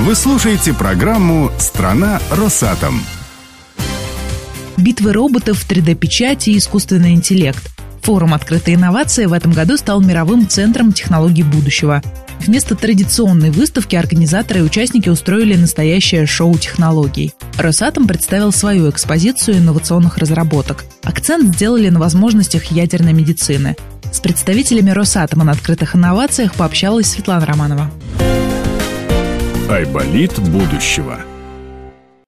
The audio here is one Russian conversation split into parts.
Вы слушаете программу «Страна Росатом». Битвы роботов, 3D-печати и искусственный интеллект. Форум «Открытые инновации» в этом году стал мировым центром технологий будущего. Вместо традиционной выставки организаторы и участники устроили настоящее шоу технологий. Росатом представил свою экспозицию инновационных разработок. Акцент сделали на возможностях ядерной медицины. С представителями Росатома на открытых инновациях пообщалась Светлана Романова. Айболит будущего –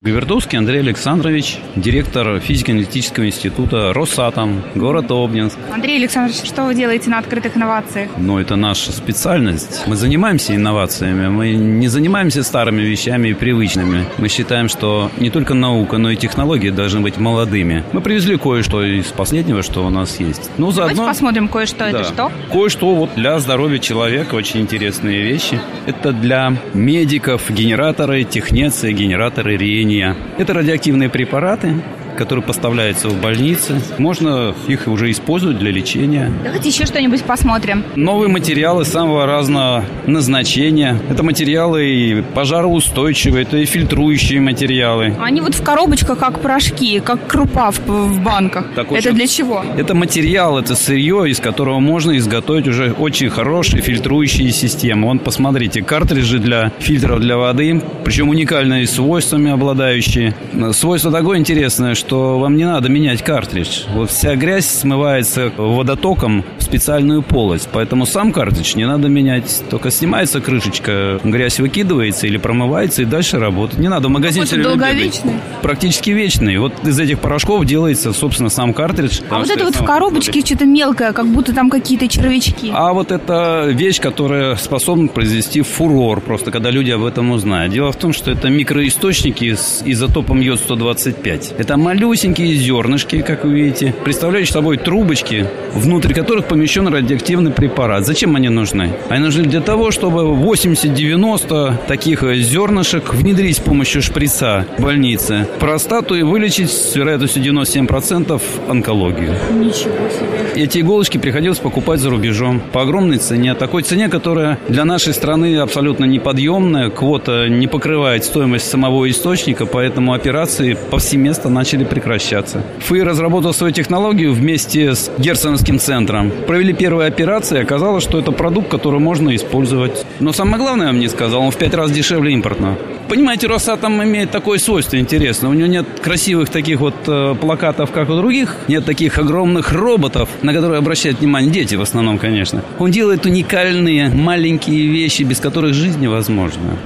Гвердовский Андрей Александрович, директор физико-аналитического института «Росатом», город Обнинск. Андрей Александрович, что вы делаете на открытых инновациях? Ну, это наша специальность. Мы занимаемся инновациями, мы не занимаемся старыми вещами и привычными. Мы считаем, что не только наука, но и технологии должны быть молодыми. Мы привезли кое-что из последнего, что у нас есть. Ну, заодно... Давайте посмотрим кое-что. Да. Это что? Кое-что вот для здоровья человека, очень интересные вещи. Это для медиков, генераторы технеции, генераторы рени Это радиоактивные препараты, которые поставляются в больницы. Можно их уже использовать для лечения. Давайте еще что-нибудь посмотрим. Новые материалы самого разного назначения. Это материалы и пожароустойчивые, это и фильтрующие материалы. Они вот в коробочках, как порошки, как крупа в, в банках. Так это очень... для чего? Это материал, это сырье, из которого можно изготовить уже очень хорошие фильтрующие системы. Вон, посмотрите, картриджи для фильтров для воды, причем уникальные свойствами обладающие. Свойство такое интересное, что вам не надо менять картридж. Вот вся грязь смывается водотоком в специальную полость. Поэтому сам картридж не надо менять. Только снимается крышечка, грязь выкидывается или промывается и дальше работает. Не надо в магазин все долговечный. Практически вечный. Вот из этих порошков делается, собственно, сам картридж. А вот это вот в коробочке что-то мелкое, как будто там какие-то червячки. А вот это вещь, которая способна произвести фурор, просто когда люди об этом узнают. Дело в том, что это микроисточники с изотопом йод-125. Это малюсенькие зернышки, как вы видите, представляющие собой трубочки, внутри которых помещен радиоактивный препарат. Зачем они нужны? Они нужны для того, чтобы 80-90 таких зернышек внедрить с помощью шприца в больнице простату и вылечить с вероятностью 97% онкологию. Ничего себе. Эти иголочки приходилось покупать за рубежом по огромной цене. Такой цене, которая для нашей страны абсолютно неподъемная. Квота не покрывает стоимость самого источника, поэтому операции повсеместно начали начали прекращаться. ФИ разработал свою технологию вместе с Герценовским центром. Провели первые операции, оказалось, что это продукт, который можно использовать. Но самое главное, я вам не сказал, он в пять раз дешевле импортного. Понимаете, Росатом имеет такое свойство интересное. У него нет красивых таких вот э, плакатов, как у других. Нет таких огромных роботов, на которые обращают внимание дети в основном, конечно. Он делает уникальные маленькие вещи, без которых жизнь невозможна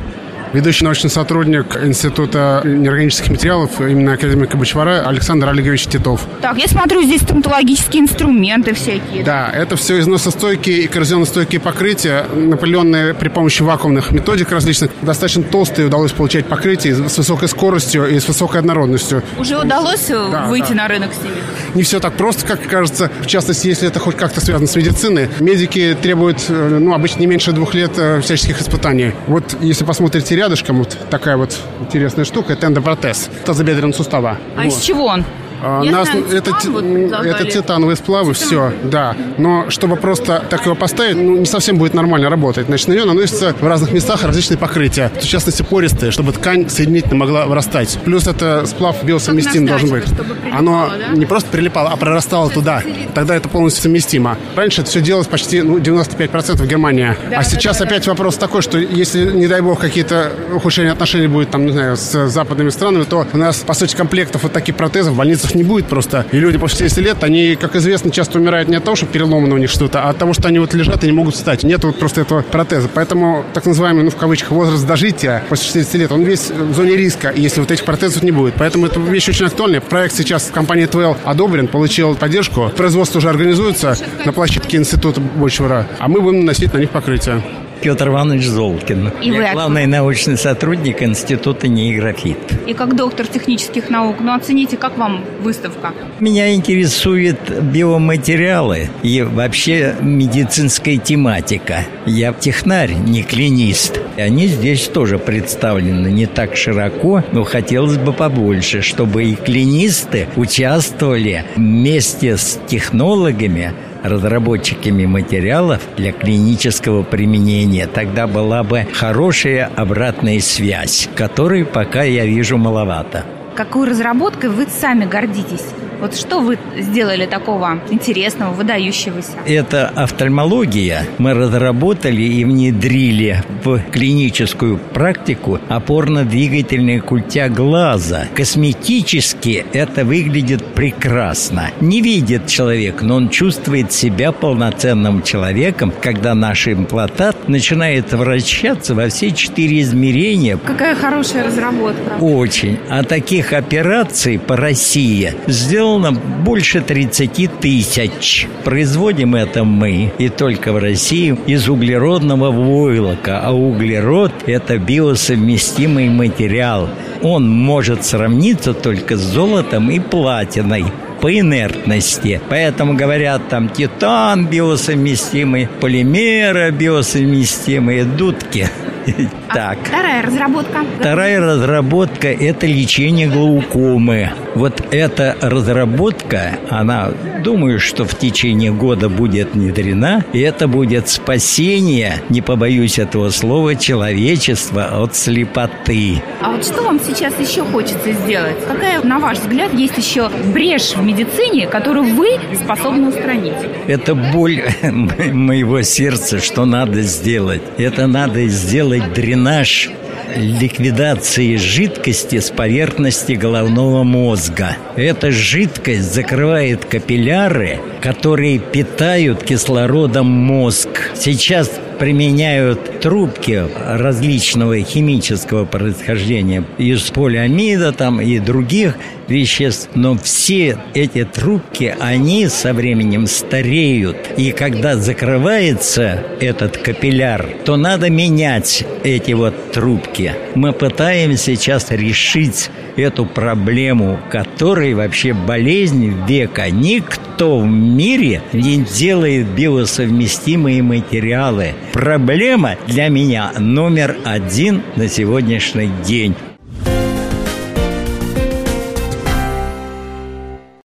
ведущий научный сотрудник Института неорганических материалов именно академика Бочвара Александр Олегович Титов. Так, я смотрю, здесь стоматологические инструменты всякие. Да, это все износостойкие и коррозионостойкие покрытия, напыленные при помощи вакуумных методик различных. Достаточно толстые удалось получать покрытие с высокой скоростью и с высокой однородностью. Уже удалось э, да, выйти да. на рынок с ними? Не все так просто, как кажется. В частности, если это хоть как-то связано с медициной. Медики требуют, э, ну, обычно не меньше двух лет э, всяческих испытаний. Вот если посмотрите рядышком вот такая вот интересная штука, это эндопротез тазобедренного сустава. А вот. из чего он? А, нас, это, вот это титановые сплавы, все, да. Но чтобы просто так его поставить, ну, не совсем будет нормально работать. Значит, на нее наносятся в разных местах различные покрытия. В частности, пористые, чтобы ткань соединительно могла вырастать. Плюс это сплав биосовместим должен быть. Оно да? не просто прилипало, а прорастало туда. Тогда это полностью совместимо. Раньше это все делалось почти ну, 95% в Германии. Да, а да, сейчас да, опять да. вопрос такой, что если, не дай бог, какие-то ухудшения отношений будет, там, не знаю, с западными странами, то у нас, по сути, комплектов вот таких протезов в больницах не будет просто. И люди после 60 лет, они, как известно, часто умирают не от того, что переломано у них что-то, а от того, что они вот лежат и не могут встать. Нет вот просто этого протеза. Поэтому так называемый, ну, в кавычках, возраст дожития после 60 лет, он весь в зоне риска, если вот этих протезов не будет. Поэтому эта вещь очень актуальная. Проект сейчас в компании Twell одобрен, получил поддержку. Производство уже организуется на площадке Института Большего а мы будем наносить на них покрытие. Петр Иванович Золкин. И Я вы главный научный сотрудник Института неографит. И как доктор технических наук, ну оцените, как вам выставка? Меня интересуют биоматериалы и вообще медицинская тематика. Я технарь, не клинист. И они здесь тоже представлены не так широко, но хотелось бы побольше, чтобы и клинисты участвовали вместе с технологами разработчиками материалов для клинического применения, тогда была бы хорошая обратная связь, которой пока я вижу маловато. Какой разработкой вы сами гордитесь? Вот что вы сделали такого интересного, выдающегося? Это офтальмология. Мы разработали и внедрили в клиническую практику опорно-двигательные культя глаза. Косметически это выглядит прекрасно. Не видит человек, но он чувствует себя полноценным человеком, когда наш имплантат начинает вращаться во все четыре измерения. Какая хорошая разработка. Очень. А таких операций по России сделано сделано больше 30 тысяч. Производим это мы, и только в России, из углеродного войлока. А углерод – это биосовместимый материал. Он может сравниться только с золотом и платиной по инертности. Поэтому говорят там титан биосовместимый, полимеры биосовместимые, дудки. Так. Вторая разработка? Вторая разработка – это лечение глаукомы. Вот эта разработка, она, думаю, что в течение года будет внедрена, и это будет спасение, не побоюсь этого слова, человечества от слепоты. А вот что вам сейчас еще хочется сделать? Какая, на ваш взгляд, есть еще брешь в медицине, которую вы способны устранить? Это боль моего сердца, что надо сделать. Это надо сделать дренаж ликвидации жидкости с поверхности головного мозга. Эта жидкость закрывает капилляры, которые питают кислородом мозг. Сейчас применяют трубки различного химического происхождения из полиамида там и других веществ, но все эти трубки, они со временем стареют. И когда закрывается этот капилляр, то надо менять эти вот трубки. Мы пытаемся сейчас решить эту проблему, которой вообще болезнь века. Никто в мире не делает биосовместимые материалы. Проблема для меня номер один на сегодняшний день.